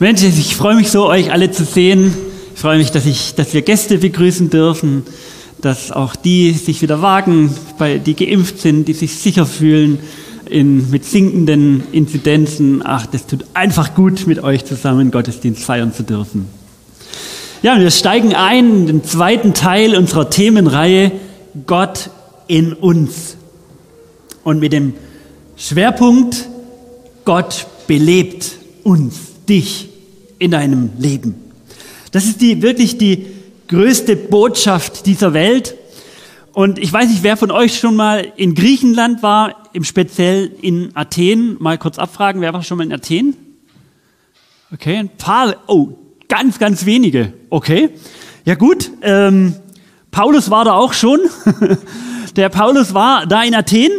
Mensch, ich freue mich so, euch alle zu sehen. Ich freue mich, dass, ich, dass wir Gäste begrüßen dürfen, dass auch die sich wieder wagen, die geimpft sind, die sich sicher fühlen in, mit sinkenden Inzidenzen. Ach, das tut einfach gut, mit euch zusammen Gottesdienst feiern zu dürfen. Ja, wir steigen ein in den zweiten Teil unserer Themenreihe Gott in uns. Und mit dem Schwerpunkt Gott belebt uns dich in deinem Leben. Das ist die, wirklich die größte Botschaft dieser Welt. Und ich weiß nicht, wer von euch schon mal in Griechenland war, im Speziell in Athen. Mal kurz abfragen, wer war schon mal in Athen? Okay, ein paar, oh, ganz, ganz wenige. Okay, ja gut. Ähm, Paulus war da auch schon. Der Paulus war da in Athen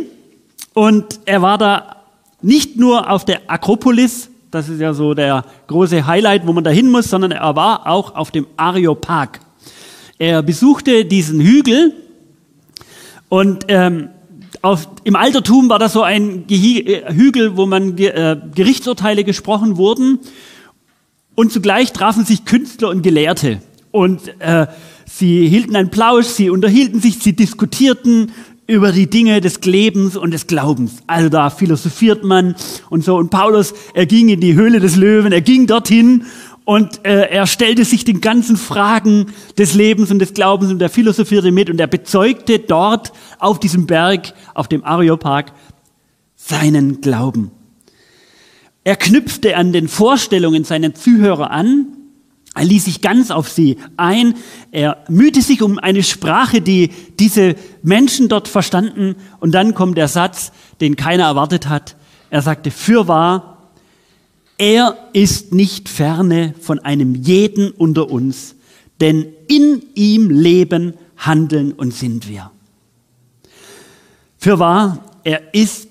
und er war da nicht nur auf der Akropolis, das ist ja so der große Highlight, wo man da hin muss, sondern er war auch auf dem Areopag. Er besuchte diesen Hügel und ähm, auf, im Altertum war das so ein äh, Hügel, wo man äh, Gerichtsurteile gesprochen wurden und zugleich trafen sich Künstler und Gelehrte und äh, sie hielten einen Plausch, sie unterhielten sich, sie diskutierten über die Dinge des Lebens und des Glaubens. Also da philosophiert man und so. Und Paulus, er ging in die Höhle des Löwen, er ging dorthin und äh, er stellte sich den ganzen Fragen des Lebens und des Glaubens und er philosophierte mit und er bezeugte dort auf diesem Berg, auf dem Areopag, seinen Glauben. Er knüpfte an den Vorstellungen seiner Zuhörer an er ließ sich ganz auf sie ein. Er mühte sich um eine Sprache, die diese Menschen dort verstanden. Und dann kommt der Satz, den keiner erwartet hat. Er sagte, fürwahr, er ist nicht ferne von einem jeden unter uns, denn in ihm leben, handeln und sind wir. Fürwahr, er ist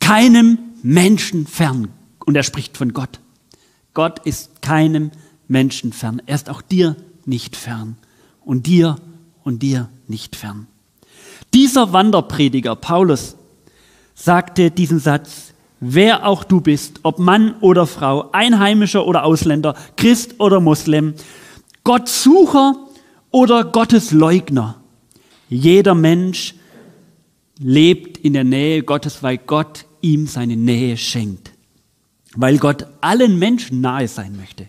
keinem Menschen fern. Und er spricht von Gott. Gott ist keinem Menschen Menschen fern. Er ist auch dir nicht fern. Und dir und dir nicht fern. Dieser Wanderprediger, Paulus, sagte diesen Satz, wer auch du bist, ob Mann oder Frau, Einheimischer oder Ausländer, Christ oder Muslim, Gottsucher oder Gottesleugner, jeder Mensch lebt in der Nähe Gottes, weil Gott ihm seine Nähe schenkt. Weil Gott allen Menschen nahe sein möchte.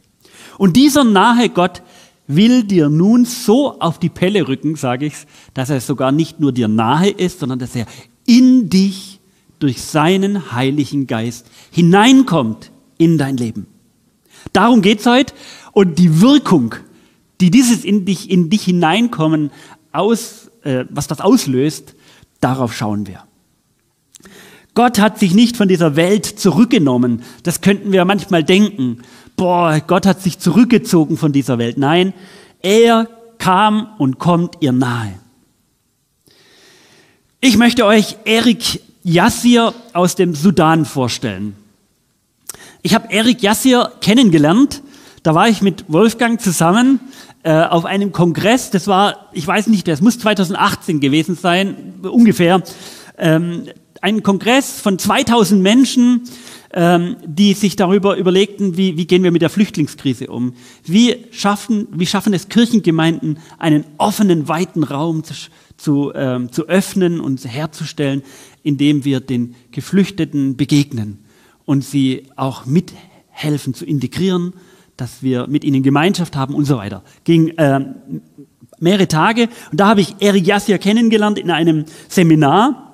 Und dieser nahe Gott will dir nun so auf die Pelle rücken, sage ich, dass er sogar nicht nur dir nahe ist, sondern dass er in dich durch seinen Heiligen Geist hineinkommt in dein Leben. Darum geht's heute. Und die Wirkung, die dieses in dich, in dich hineinkommen aus, äh, was das auslöst, darauf schauen wir. Gott hat sich nicht von dieser Welt zurückgenommen. Das könnten wir manchmal denken boah, Gott hat sich zurückgezogen von dieser Welt. Nein, er kam und kommt ihr nahe. Ich möchte euch Erik Yassir aus dem Sudan vorstellen. Ich habe Erik Yassir kennengelernt. Da war ich mit Wolfgang zusammen äh, auf einem Kongress. Das war, ich weiß nicht, das muss 2018 gewesen sein, ungefähr. Ähm, ein Kongress von 2000 Menschen ähm, die sich darüber überlegten, wie, wie gehen wir mit der Flüchtlingskrise um? Wie schaffen, wie schaffen es Kirchengemeinden, einen offenen, weiten Raum zu, zu, ähm, zu öffnen und herzustellen, indem wir den Geflüchteten begegnen und sie auch mithelfen zu integrieren, dass wir mit ihnen Gemeinschaft haben und so weiter. Ging ähm, mehrere Tage und da habe ich Eric Yassir kennengelernt in einem Seminar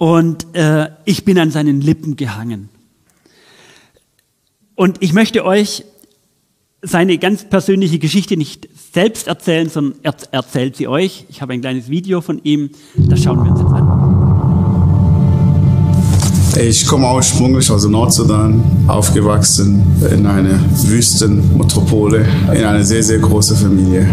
und äh, ich bin an seinen Lippen gehangen. Und ich möchte euch seine ganz persönliche Geschichte nicht selbst erzählen, sondern er erzählt sie euch. Ich habe ein kleines Video von ihm, das schauen wir uns jetzt an. Ich komme ursprünglich aus Nordsudan, aufgewachsen in einer Wüstenmetropole, in einer sehr, sehr großen Familie.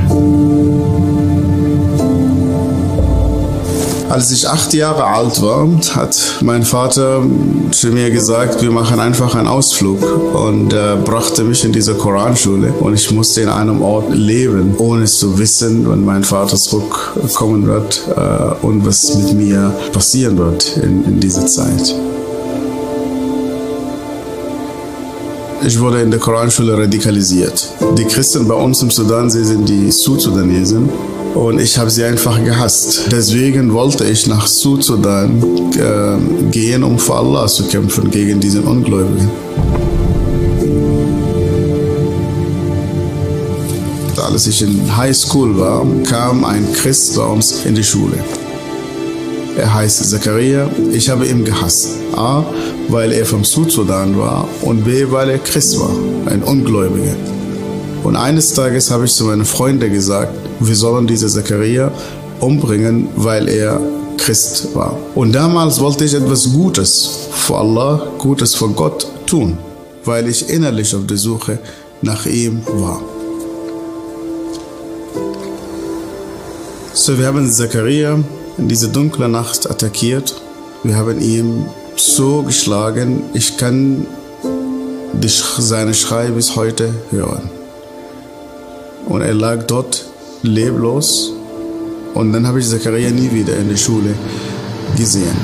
Als ich acht Jahre alt war, hat mein Vater zu mir gesagt, wir machen einfach einen Ausflug und äh, brachte mich in diese Koranschule und ich musste in einem Ort leben, ohne zu wissen, wann mein Vater zurückkommen wird äh, und was mit mir passieren wird in, in dieser Zeit. ich wurde in der Koranschule radikalisiert. Die Christen bei uns im Sudan, sie sind die Südsudanesen und ich habe sie einfach gehasst. Deswegen wollte ich nach Südsudan äh, gehen, um für Allah zu kämpfen gegen diesen Ungläubigen. Als ich in High School war, kam ein Christ bei uns in die Schule. Er heißt Zakaria. Ich habe ihn gehasst. A, weil er vom Südsudan war und B, weil er Christ war, ein Ungläubiger. Und eines Tages habe ich zu meinen Freunden gesagt, wir sollen diese Zakaria umbringen, weil er Christ war. Und damals wollte ich etwas Gutes für Allah, Gutes für Gott tun, weil ich innerlich auf der Suche nach ihm war. So, wir haben Zakaria in diese dunkle Nacht attackiert. Wir haben ihn so geschlagen, ich kann seine Schrei bis heute hören. Und er lag dort leblos. Und dann habe ich Zachariah nie wieder in der Schule gesehen.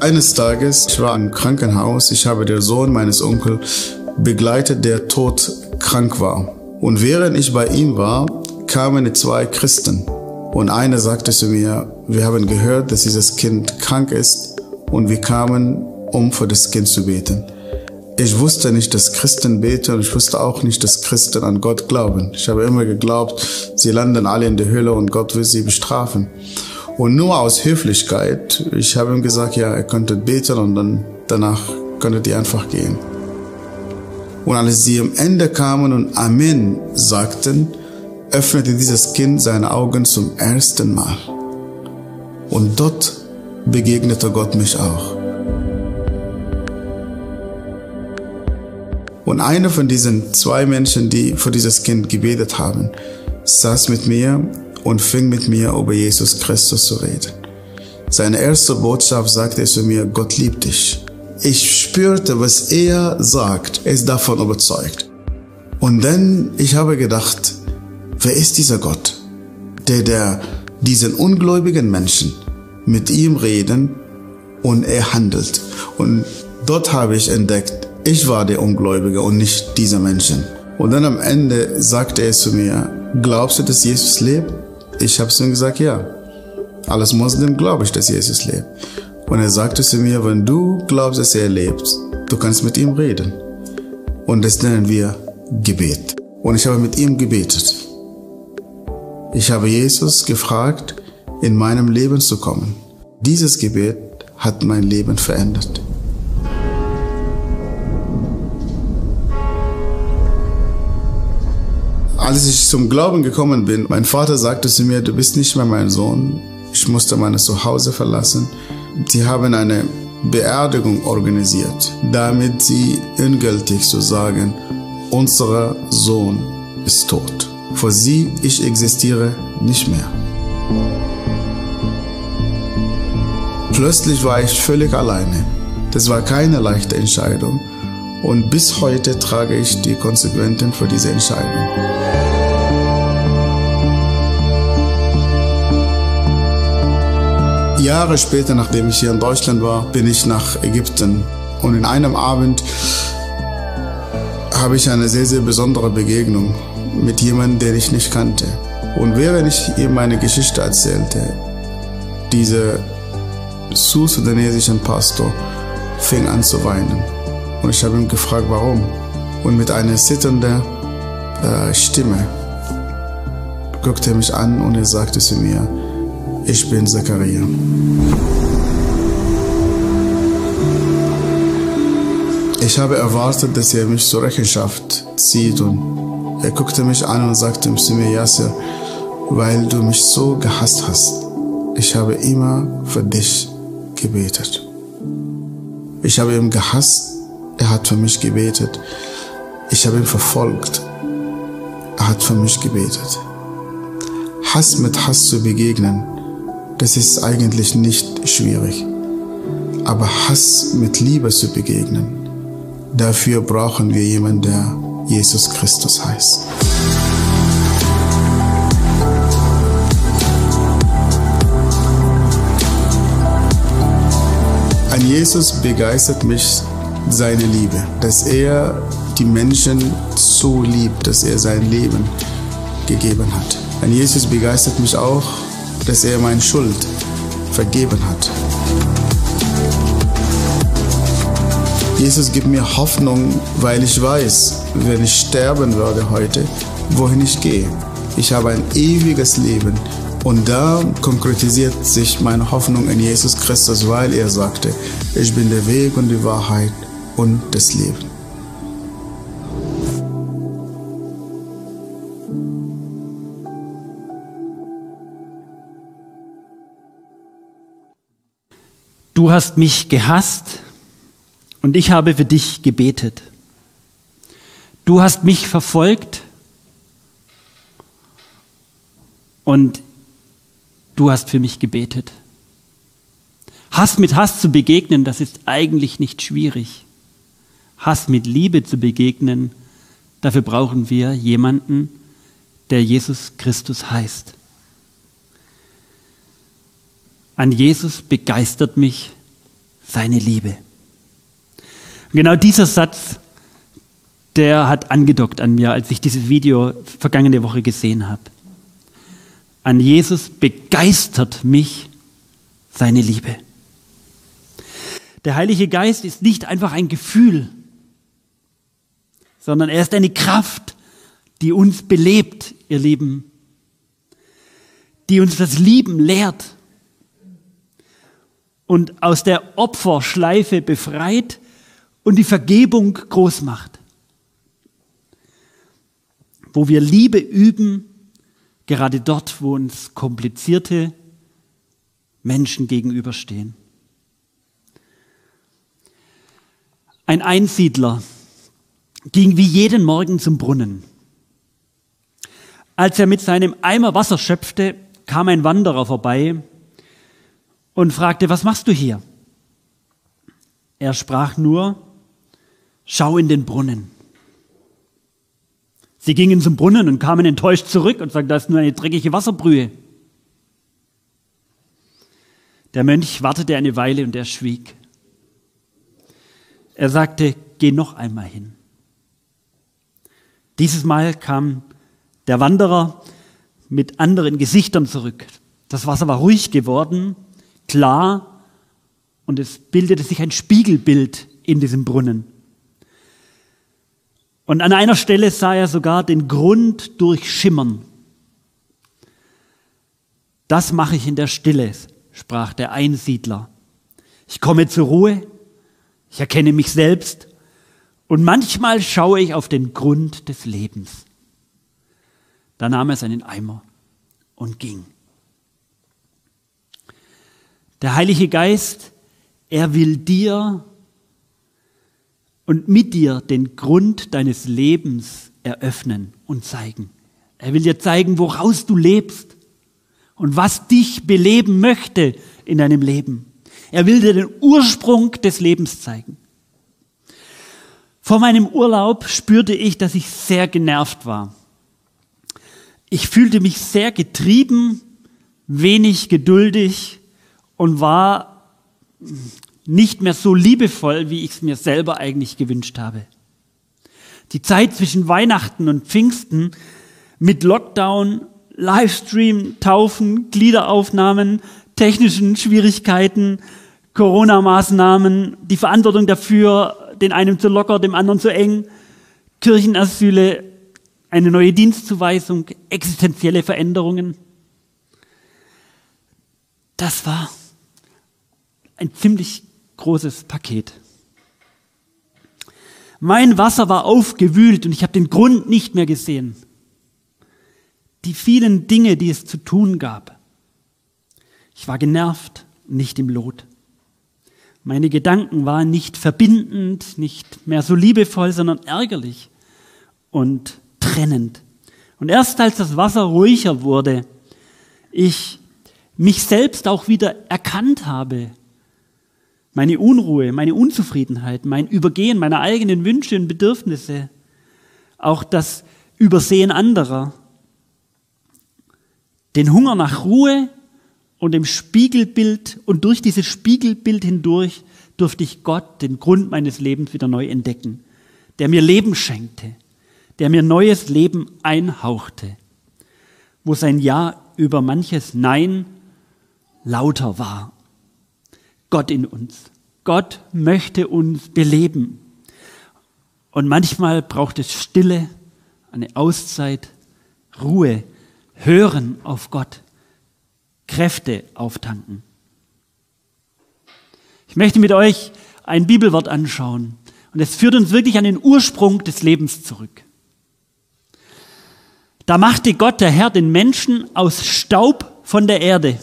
Eines Tages, ich war im Krankenhaus, ich habe den Sohn meines Onkels begleitet, der tot krank war. Und während ich bei ihm war, kamen zwei Christen. Und einer sagte zu mir, wir haben gehört, dass dieses Kind krank ist und wir kamen, um für das Kind zu beten. Ich wusste nicht, dass Christen beten und ich wusste auch nicht, dass Christen an Gott glauben. Ich habe immer geglaubt, sie landen alle in der Hölle und Gott will sie bestrafen. Und nur aus Höflichkeit, ich habe ihm gesagt, ja, ihr könntet beten und dann danach könntet ihr einfach gehen. Und als sie am Ende kamen und Amen sagten, öffnete dieses Kind seine Augen zum ersten Mal. Und dort begegnete Gott mich auch. Und einer von diesen zwei Menschen, die für dieses Kind gebetet haben, saß mit mir und fing mit mir über Jesus Christus zu reden. Seine erste Botschaft sagte er zu mir, Gott liebt dich. Ich spürte, was er sagt. Er ist davon überzeugt. Und dann, ich habe gedacht, wer ist dieser Gott, der, der diesen ungläubigen Menschen mit ihm reden und er handelt. Und dort habe ich entdeckt, ich war der Ungläubige und nicht dieser Menschen. Und dann am Ende sagte er zu mir, glaubst du, dass Jesus lebt? Ich habe zu ihm gesagt, ja. Alles Muslim glaube ich, dass Jesus lebt. Und er sagte zu mir, wenn du glaubst, dass er lebt, du kannst mit ihm reden. Und das nennen wir Gebet. Und ich habe mit ihm gebetet. Ich habe Jesus gefragt, in meinem Leben zu kommen. Dieses Gebet hat mein Leben verändert. Als ich zum Glauben gekommen bin, mein Vater sagte zu mir, du bist nicht mehr mein Sohn. Ich musste mein Zuhause verlassen. Sie haben eine Beerdigung organisiert, damit sie ungültig zu sagen, unser Sohn ist tot. Für sie, ich existiere nicht mehr. Plötzlich war ich völlig alleine. Das war keine leichte Entscheidung. Und bis heute trage ich die Konsequenzen für diese Entscheidung. Jahre später, nachdem ich hier in Deutschland war, bin ich nach Ägypten. Und in einem Abend habe ich eine sehr, sehr besondere Begegnung mit jemandem, den ich nicht kannte. Und während ich ihm meine Geschichte erzählte, dieser sudanesische Pastor fing an zu weinen. Und ich habe ihn gefragt, warum. Und mit einer zitternden äh, Stimme guckte er mich an und er sagte zu mir, ich bin Zachariah. Ich habe erwartet, dass er mich zur Rechenschaft zieht und er guckte mich an und sagte zu mir, Yasser, weil du mich so gehasst hast, ich habe immer für dich gebetet. Ich habe ihn gehasst, er hat für mich gebetet. Ich habe ihn verfolgt, er hat für mich gebetet. Hass mit Hass zu begegnen, das ist eigentlich nicht schwierig. Aber Hass mit Liebe zu begegnen, dafür brauchen wir jemanden, der Jesus Christus heißt. An Jesus begeistert mich seine Liebe, dass er die Menschen so liebt, dass er sein Leben gegeben hat. An Jesus begeistert mich auch, dass er meine Schuld vergeben hat. Jesus gibt mir Hoffnung, weil ich weiß, wenn ich sterben würde heute, wohin ich gehe. Ich habe ein ewiges Leben und da konkretisiert sich meine Hoffnung in Jesus Christus, weil er sagte, ich bin der Weg und die Wahrheit und das Leben. Du hast mich gehasst und ich habe für dich gebetet. Du hast mich verfolgt und du hast für mich gebetet. Hass mit Hass zu begegnen, das ist eigentlich nicht schwierig. Hass mit Liebe zu begegnen, dafür brauchen wir jemanden, der Jesus Christus heißt. An Jesus begeistert mich seine Liebe. Und genau dieser Satz, der hat angedockt an mir, als ich dieses Video vergangene Woche gesehen habe. An Jesus begeistert mich seine Liebe. Der Heilige Geist ist nicht einfach ein Gefühl, sondern er ist eine Kraft, die uns belebt, ihr Lieben, die uns das Lieben lehrt und aus der Opferschleife befreit und die Vergebung groß macht. Wo wir Liebe üben, gerade dort, wo uns komplizierte Menschen gegenüberstehen. Ein Einsiedler ging wie jeden Morgen zum Brunnen. Als er mit seinem Eimer Wasser schöpfte, kam ein Wanderer vorbei und fragte, was machst du hier? Er sprach nur, schau in den Brunnen. Sie gingen zum Brunnen und kamen enttäuscht zurück und sagten, da ist nur eine dreckige Wasserbrühe. Der Mönch wartete eine Weile und er schwieg. Er sagte, geh noch einmal hin. Dieses Mal kam der Wanderer mit anderen Gesichtern zurück. Das Wasser war ruhig geworden, klar, und es bildete sich ein Spiegelbild in diesem Brunnen. Und an einer Stelle sah er sogar den Grund durchschimmern. Das mache ich in der Stille, sprach der Einsiedler. Ich komme zur Ruhe, ich erkenne mich selbst und manchmal schaue ich auf den Grund des Lebens. Da nahm er seinen Eimer und ging. Der Heilige Geist, er will dir und mit dir den Grund deines Lebens eröffnen und zeigen. Er will dir zeigen, woraus du lebst und was dich beleben möchte in deinem Leben. Er will dir den Ursprung des Lebens zeigen. Vor meinem Urlaub spürte ich, dass ich sehr genervt war. Ich fühlte mich sehr getrieben, wenig geduldig und war nicht mehr so liebevoll, wie ich es mir selber eigentlich gewünscht habe. Die Zeit zwischen Weihnachten und Pfingsten mit Lockdown, Livestream, Taufen, Gliederaufnahmen, technischen Schwierigkeiten, Corona-Maßnahmen, die Verantwortung dafür, den einen zu locker, dem anderen zu eng, Kirchenasyle, eine neue Dienstzuweisung, existenzielle Veränderungen. Das war ein ziemlich großes Paket. Mein Wasser war aufgewühlt und ich habe den Grund nicht mehr gesehen. Die vielen Dinge, die es zu tun gab. Ich war genervt, nicht im Lot. Meine Gedanken waren nicht verbindend, nicht mehr so liebevoll, sondern ärgerlich und trennend. Und erst als das Wasser ruhiger wurde, ich mich selbst auch wieder erkannt habe, meine Unruhe, meine Unzufriedenheit, mein Übergehen meiner eigenen Wünsche und Bedürfnisse, auch das Übersehen anderer, den Hunger nach Ruhe und dem Spiegelbild und durch dieses Spiegelbild hindurch durfte ich Gott, den Grund meines Lebens, wieder neu entdecken, der mir Leben schenkte, der mir neues Leben einhauchte, wo sein Ja über manches Nein lauter war. Gott in uns. Gott möchte uns beleben. Und manchmal braucht es Stille, eine Auszeit, Ruhe, Hören auf Gott, Kräfte auftanken. Ich möchte mit euch ein Bibelwort anschauen. Und es führt uns wirklich an den Ursprung des Lebens zurück. Da machte Gott, der Herr, den Menschen aus Staub von der Erde.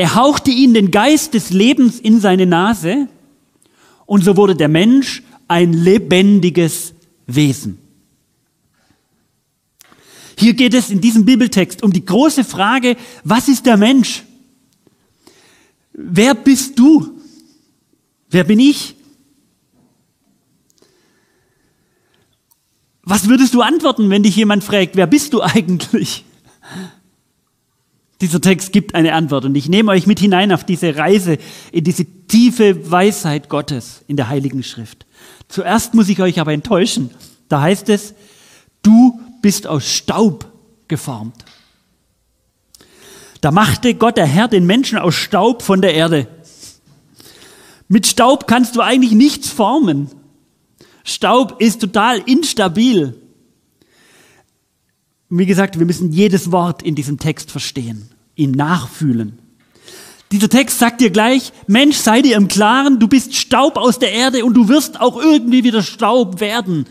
Er hauchte ihnen den Geist des Lebens in seine Nase und so wurde der Mensch ein lebendiges Wesen. Hier geht es in diesem Bibeltext um die große Frage, was ist der Mensch? Wer bist du? Wer bin ich? Was würdest du antworten, wenn dich jemand fragt, wer bist du eigentlich? Dieser Text gibt eine Antwort und ich nehme euch mit hinein auf diese Reise in diese tiefe Weisheit Gottes in der Heiligen Schrift. Zuerst muss ich euch aber enttäuschen. Da heißt es, du bist aus Staub geformt. Da machte Gott, der Herr, den Menschen aus Staub von der Erde. Mit Staub kannst du eigentlich nichts formen. Staub ist total instabil. Wie gesagt, wir müssen jedes Wort in diesem Text verstehen, ihn nachfühlen. Dieser Text sagt dir gleich, Mensch, sei dir im Klaren, du bist Staub aus der Erde und du wirst auch irgendwie wieder Staub werden.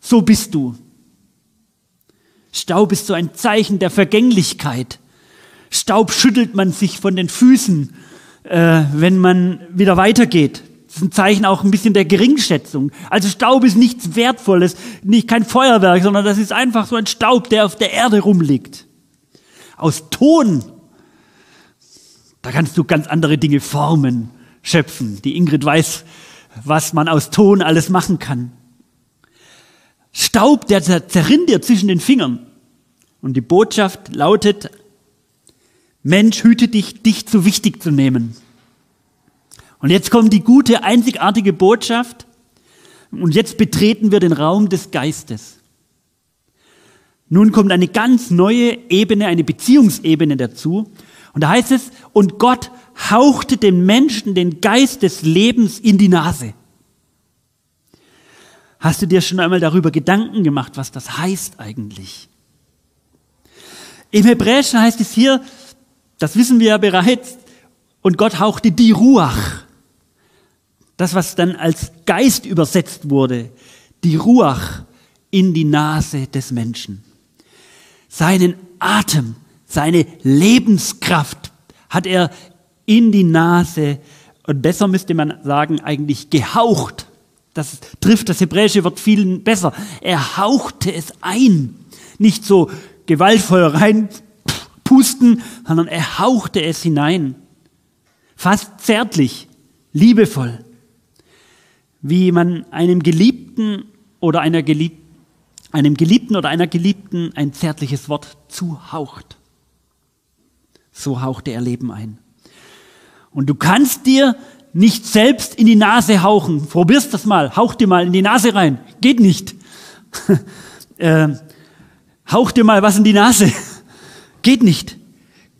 So bist du. Staub ist so ein Zeichen der Vergänglichkeit. Staub schüttelt man sich von den Füßen, äh, wenn man wieder weitergeht. Das ist ein Zeichen auch ein bisschen der Geringschätzung. Also Staub ist nichts Wertvolles, nicht kein Feuerwerk, sondern das ist einfach so ein Staub, der auf der Erde rumliegt. Aus Ton, da kannst du ganz andere Dinge formen, schöpfen. Die Ingrid weiß, was man aus Ton alles machen kann. Staub, der zerrinnt dir zwischen den Fingern. Und die Botschaft lautet, Mensch, hüte dich, dich zu wichtig zu nehmen. Und jetzt kommt die gute, einzigartige Botschaft. Und jetzt betreten wir den Raum des Geistes. Nun kommt eine ganz neue Ebene, eine Beziehungsebene dazu. Und da heißt es, und Gott hauchte dem Menschen den Geist des Lebens in die Nase. Hast du dir schon einmal darüber Gedanken gemacht, was das heißt eigentlich? Im Hebräischen heißt es hier, das wissen wir ja bereits, und Gott hauchte die Ruach. Das, was dann als Geist übersetzt wurde, die Ruach in die Nase des Menschen. Seinen Atem, seine Lebenskraft hat er in die Nase, und besser müsste man sagen, eigentlich gehaucht. Das trifft das hebräische Wort viel besser. Er hauchte es ein. Nicht so gewaltvoll reinpusten, sondern er hauchte es hinein. Fast zärtlich, liebevoll. Wie man einem Geliebten oder einer Geliebten, einem Geliebten oder einer Geliebten ein zärtliches Wort zuhaucht. So hauchte er Leben ein. Und du kannst dir nicht selbst in die Nase hauchen. Probierst das mal. Hauch dir mal in die Nase rein. Geht nicht. äh, hauch dir mal was in die Nase. Geht nicht.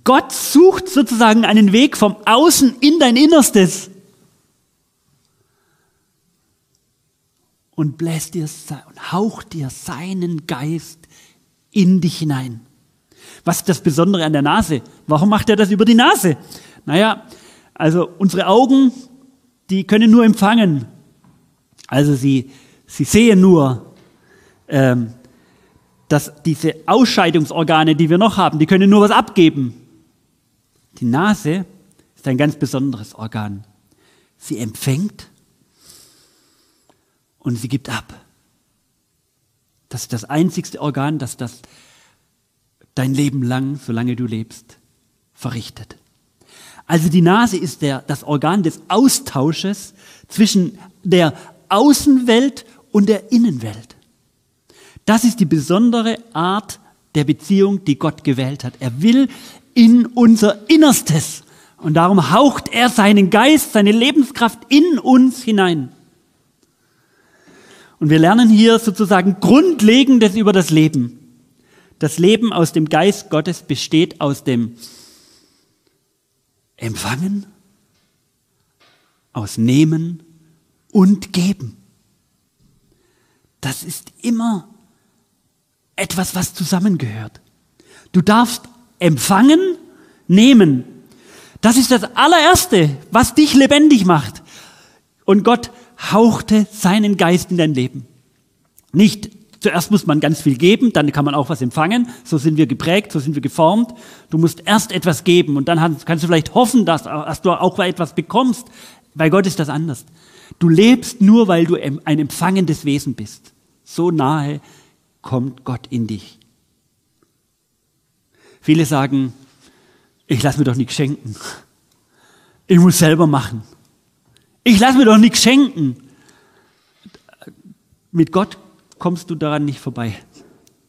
Gott sucht sozusagen einen Weg vom Außen in dein Innerstes. Und bläst dir und haucht dir seinen Geist in dich hinein. Was ist das Besondere an der Nase? Warum macht er das über die Nase? Naja, also unsere Augen, die können nur empfangen. Also sie, sie sehen nur, ähm, dass diese Ausscheidungsorgane, die wir noch haben, die können nur was abgeben. Die Nase ist ein ganz besonderes Organ. Sie empfängt und sie gibt ab. Das ist das einzigste Organ, das das dein Leben lang, solange du lebst, verrichtet. Also die Nase ist der, das Organ des Austausches zwischen der Außenwelt und der Innenwelt. Das ist die besondere Art der Beziehung, die Gott gewählt hat. Er will in unser Innerstes Und darum haucht er seinen Geist, seine Lebenskraft in uns hinein. Und wir lernen hier sozusagen Grundlegendes über das Leben. Das Leben aus dem Geist Gottes besteht aus dem Empfangen, aus Nehmen und Geben. Das ist immer etwas, was zusammengehört. Du darfst empfangen, nehmen. Das ist das allererste, was dich lebendig macht. Und Gott hauchte seinen Geist in dein Leben. Nicht zuerst muss man ganz viel geben, dann kann man auch was empfangen. So sind wir geprägt, so sind wir geformt. Du musst erst etwas geben und dann kannst du vielleicht hoffen, dass, dass du auch etwas bekommst. Bei Gott ist das anders. Du lebst nur, weil du ein empfangendes Wesen bist. So nahe kommt Gott in dich. Viele sagen, ich lasse mir doch nichts schenken. Ich muss selber machen. Ich lasse mir doch nichts schenken. Mit Gott kommst du daran nicht vorbei.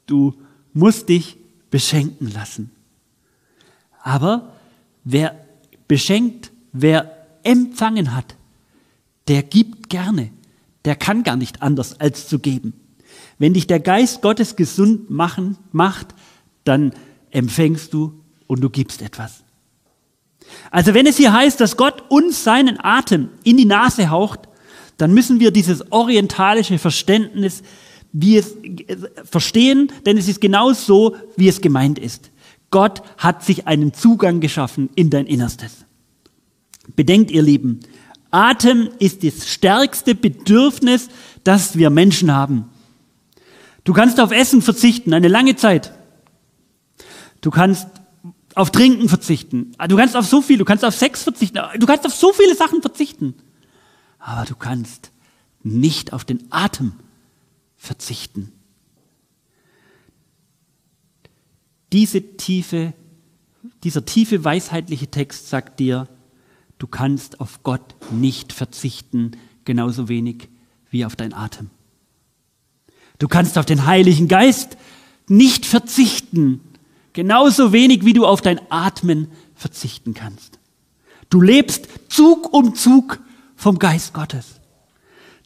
Du musst dich beschenken lassen. Aber wer beschenkt, wer empfangen hat, der gibt gerne. Der kann gar nicht anders als zu geben. Wenn dich der Geist Gottes gesund machen, macht, dann empfängst du und du gibst etwas. Also wenn es hier heißt, dass Gott uns seinen Atem in die Nase haucht, dann müssen wir dieses orientalische Verständnis wie es äh, verstehen, denn es ist genau so, wie es gemeint ist. Gott hat sich einen Zugang geschaffen in dein Innerstes. Bedenkt, ihr Lieben, Atem ist das stärkste Bedürfnis, das wir Menschen haben. Du kannst auf Essen verzichten, eine lange Zeit. Du kannst auf Trinken verzichten. Du kannst auf so viel, du kannst auf Sex verzichten. Du kannst auf so viele Sachen verzichten. Aber du kannst nicht auf den Atem verzichten. Diese tiefe, dieser tiefe weisheitliche Text sagt dir, du kannst auf Gott nicht verzichten, genauso wenig wie auf dein Atem. Du kannst auf den Heiligen Geist nicht verzichten, Genauso wenig wie du auf dein Atmen verzichten kannst. Du lebst Zug um Zug vom Geist Gottes.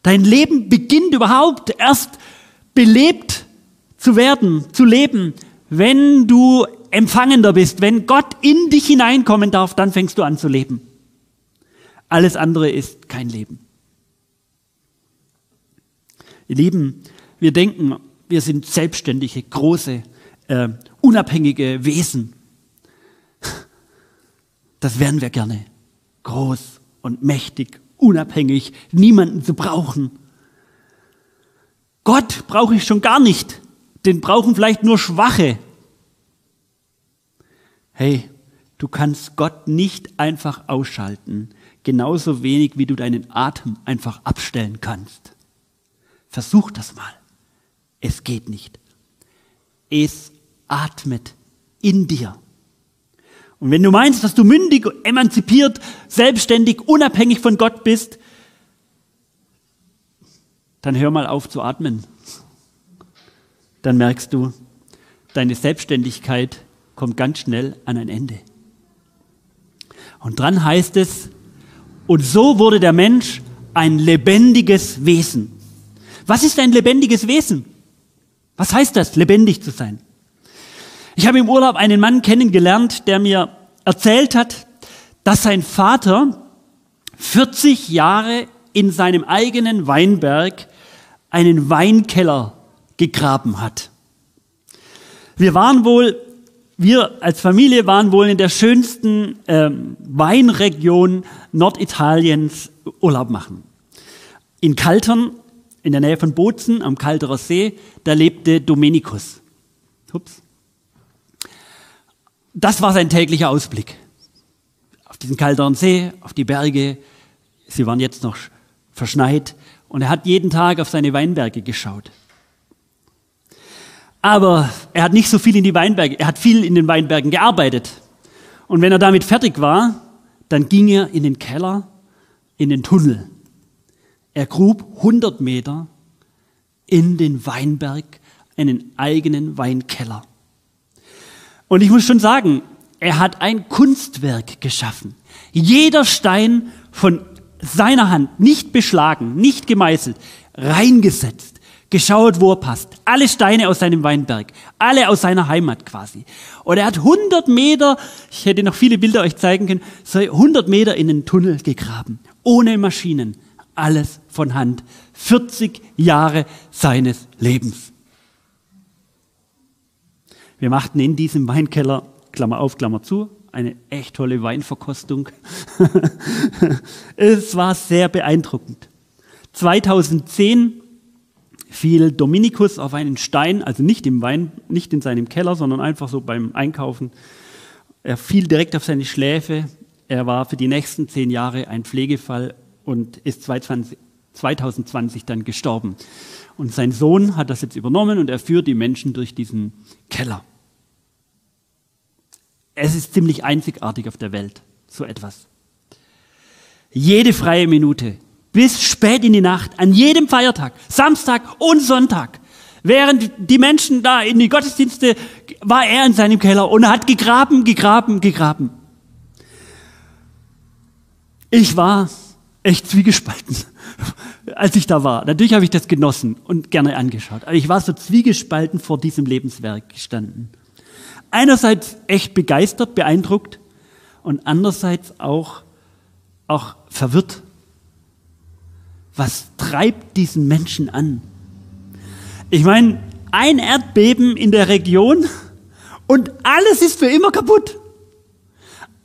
Dein Leben beginnt überhaupt erst belebt zu werden, zu leben, wenn du empfangender bist, wenn Gott in dich hineinkommen darf, dann fängst du an zu leben. Alles andere ist kein Leben. Ihr Lieben, wir denken, wir sind selbstständige, große, äh, unabhängige Wesen. Das wären wir gerne. Groß und mächtig, unabhängig, niemanden zu brauchen. Gott brauche ich schon gar nicht. Den brauchen vielleicht nur Schwache. Hey, du kannst Gott nicht einfach ausschalten, genauso wenig wie du deinen Atem einfach abstellen kannst. Versuch das mal. Es geht nicht. Es atmet in dir. Und wenn du meinst, dass du mündig, emanzipiert, selbstständig, unabhängig von Gott bist, dann hör mal auf zu atmen. Dann merkst du, deine Selbstständigkeit kommt ganz schnell an ein Ende. Und dran heißt es, und so wurde der Mensch ein lebendiges Wesen. Was ist ein lebendiges Wesen? Was heißt das, lebendig zu sein? Ich habe im Urlaub einen Mann kennengelernt, der mir erzählt hat, dass sein Vater 40 Jahre in seinem eigenen Weinberg einen Weinkeller gegraben hat. Wir waren wohl, wir als Familie waren wohl in der schönsten ähm, Weinregion Norditaliens Urlaub machen. In Kaltern, in der Nähe von Bozen, am Kalterer See, da lebte Dominikus. Ups. Das war sein täglicher Ausblick. Auf diesen kalteren See, auf die Berge. Sie waren jetzt noch verschneit. Und er hat jeden Tag auf seine Weinberge geschaut. Aber er hat nicht so viel in die Weinberge, er hat viel in den Weinbergen gearbeitet. Und wenn er damit fertig war, dann ging er in den Keller, in den Tunnel. Er grub 100 Meter in den Weinberg einen eigenen Weinkeller. Und ich muss schon sagen, Er hat ein Kunstwerk geschaffen. Jeder Stein von seiner Hand, nicht beschlagen, nicht gemeißelt, reingesetzt, geschaut, wo er passt. Alle Steine aus seinem Weinberg, alle aus seiner Heimat quasi. Und er hat 100 Meter, ich hätte noch viele Bilder euch zeigen können, so 100 Meter in den Tunnel gegraben, ohne Maschinen, alles von Hand. 40 Jahre seines Lebens. Wir machten in diesem Weinkeller, Klammer auf, Klammer zu, eine echt tolle Weinverkostung. es war sehr beeindruckend. 2010 fiel Dominikus auf einen Stein, also nicht im Wein, nicht in seinem Keller, sondern einfach so beim Einkaufen. Er fiel direkt auf seine Schläfe. Er war für die nächsten zehn Jahre ein Pflegefall und ist 2020 dann gestorben. Und sein Sohn hat das jetzt übernommen und er führt die Menschen durch diesen Keller. Es ist ziemlich einzigartig auf der Welt, so etwas. Jede freie Minute, bis spät in die Nacht, an jedem Feiertag, Samstag und Sonntag, während die Menschen da in die Gottesdienste, war er in seinem Keller und hat gegraben, gegraben, gegraben. Ich war echt zwiegespalten, als ich da war. Natürlich habe ich das genossen und gerne angeschaut, aber ich war so zwiegespalten vor diesem Lebenswerk gestanden einerseits echt begeistert, beeindruckt und andererseits auch, auch verwirrt. Was treibt diesen Menschen an? Ich meine, ein Erdbeben in der Region und alles ist für immer kaputt.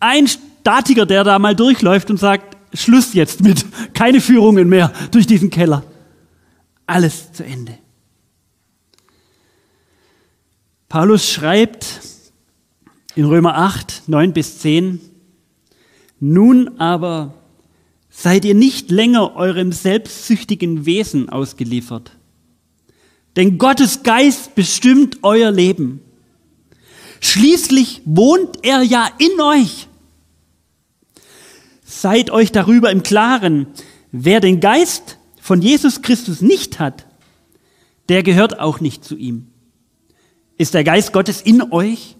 Ein Statiker, der da mal durchläuft und sagt, Schluss jetzt mit, keine Führungen mehr durch diesen Keller. Alles zu Ende. Paulus schreibt, in Römer 8, 9 bis 10. Nun aber seid ihr nicht länger eurem selbstsüchtigen Wesen ausgeliefert. Denn Gottes Geist bestimmt euer Leben. Schließlich wohnt er ja in euch. Seid euch darüber im Klaren, wer den Geist von Jesus Christus nicht hat, der gehört auch nicht zu ihm. Ist der Geist Gottes in euch?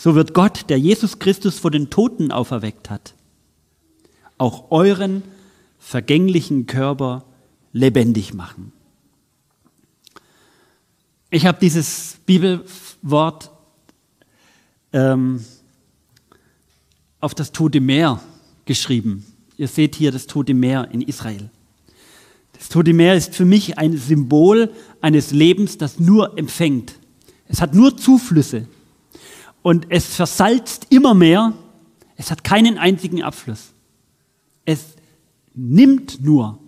so wird Gott, der Jesus Christus vor den Toten auferweckt hat, auch euren vergänglichen Körper lebendig machen. Ich habe dieses Bibelwort ähm, auf das Tote Meer geschrieben. Ihr seht hier das Tote Meer in Israel. Das Tote Meer ist für mich ein Symbol eines Lebens, das nur empfängt. Es hat nur Zuflüsse und es versalzt immer mehr. Es hat keinen einzigen Abfluss. Es nimmt nur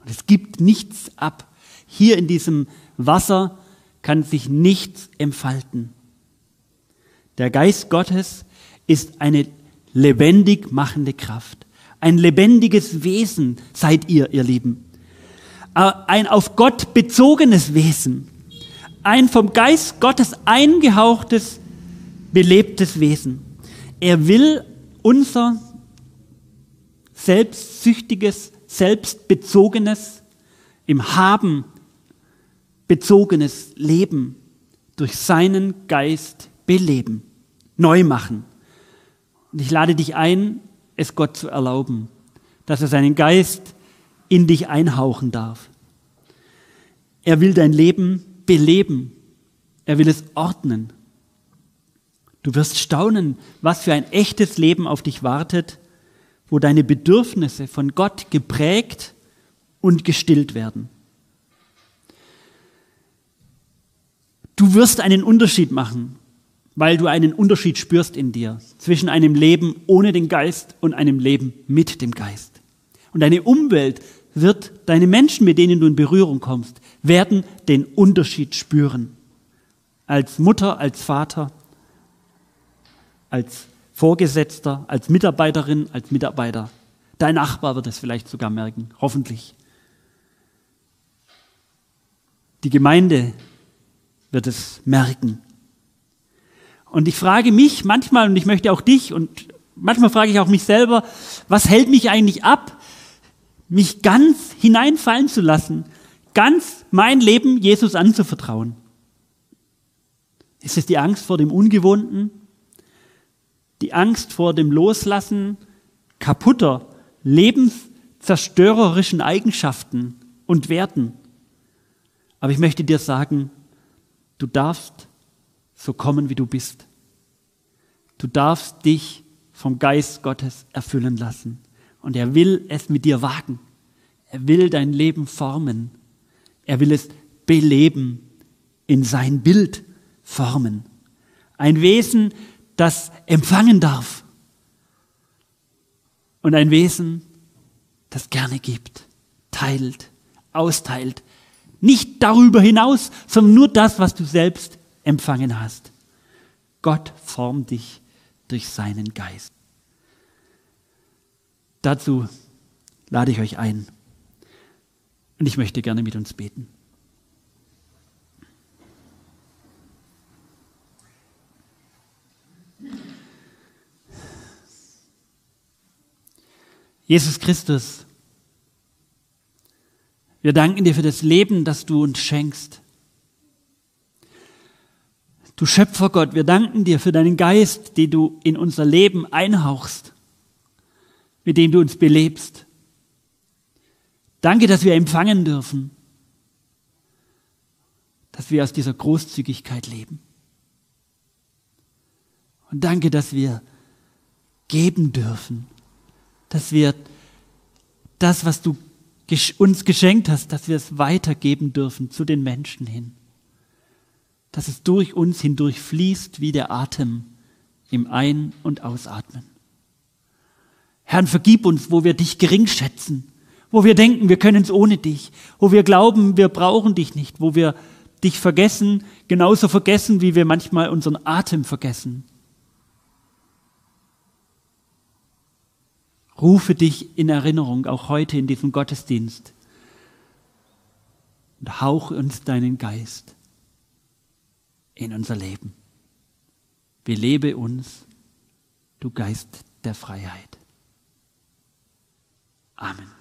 und es gibt nichts ab. Hier in diesem Wasser kann sich nichts entfalten. Der Geist Gottes ist eine lebendig machende Kraft. Ein lebendiges Wesen seid ihr, ihr Lieben. Ein auf Gott bezogenes Wesen. Ein vom Geist Gottes eingehauchtes belebtes Wesen. Er will unser selbstsüchtiges, selbstbezogenes, im Haben bezogenes Leben durch seinen Geist beleben, neu machen. Und ich lade dich ein, es Gott zu erlauben, dass er seinen Geist in dich einhauchen darf. Er will dein Leben beleben. Er will es ordnen. Du wirst staunen, was für ein echtes Leben auf dich wartet, wo deine Bedürfnisse von Gott geprägt und gestillt werden. Du wirst einen Unterschied machen, weil du einen Unterschied spürst in dir zwischen einem Leben ohne den Geist und einem Leben mit dem Geist. Und deine Umwelt wird, deine Menschen, mit denen du in Berührung kommst, werden den Unterschied spüren. Als Mutter, als Vater, als Vorgesetzter, als Mitarbeiterin, als Mitarbeiter. Dein Nachbar wird es vielleicht sogar merken, hoffentlich. Die Gemeinde wird es merken. Und ich frage mich manchmal, und ich möchte auch dich, und manchmal frage ich auch mich selber, was hält mich eigentlich ab, mich ganz hineinfallen zu lassen, ganz mein Leben Jesus anzuvertrauen? Ist es die Angst vor dem Ungewohnten? die Angst vor dem Loslassen kaputter, lebenszerstörerischen Eigenschaften und Werten. Aber ich möchte dir sagen, du darfst so kommen, wie du bist. Du darfst dich vom Geist Gottes erfüllen lassen. Und er will es mit dir wagen. Er will dein Leben formen. Er will es beleben, in sein Bild formen. Ein Wesen, das empfangen darf. Und ein Wesen, das gerne gibt, teilt, austeilt. Nicht darüber hinaus, sondern nur das, was du selbst empfangen hast. Gott formt dich durch seinen Geist. Dazu lade ich euch ein. Und ich möchte gerne mit uns beten. Jesus Christus, wir danken dir für das Leben, das du uns schenkst. Du Schöpfergott, wir danken dir für deinen Geist, den du in unser Leben einhauchst, mit dem du uns belebst. Danke, dass wir empfangen dürfen, dass wir aus dieser Großzügigkeit leben. Und danke, dass wir geben dürfen, dass wir das, was du uns geschenkt hast, dass wir es weitergeben dürfen zu den Menschen hin. Dass es durch uns hindurch fließt wie der Atem im Ein- und Ausatmen. Herrn, vergib uns, wo wir dich gering schätzen, wo wir denken, wir können es ohne dich, wo wir glauben, wir brauchen dich nicht, wo wir dich vergessen, genauso vergessen, wie wir manchmal unseren Atem vergessen. Rufe dich in Erinnerung, auch heute in diesem Gottesdienst. Und hauch uns deinen Geist in unser Leben. Belebe uns, du Geist der Freiheit. Amen.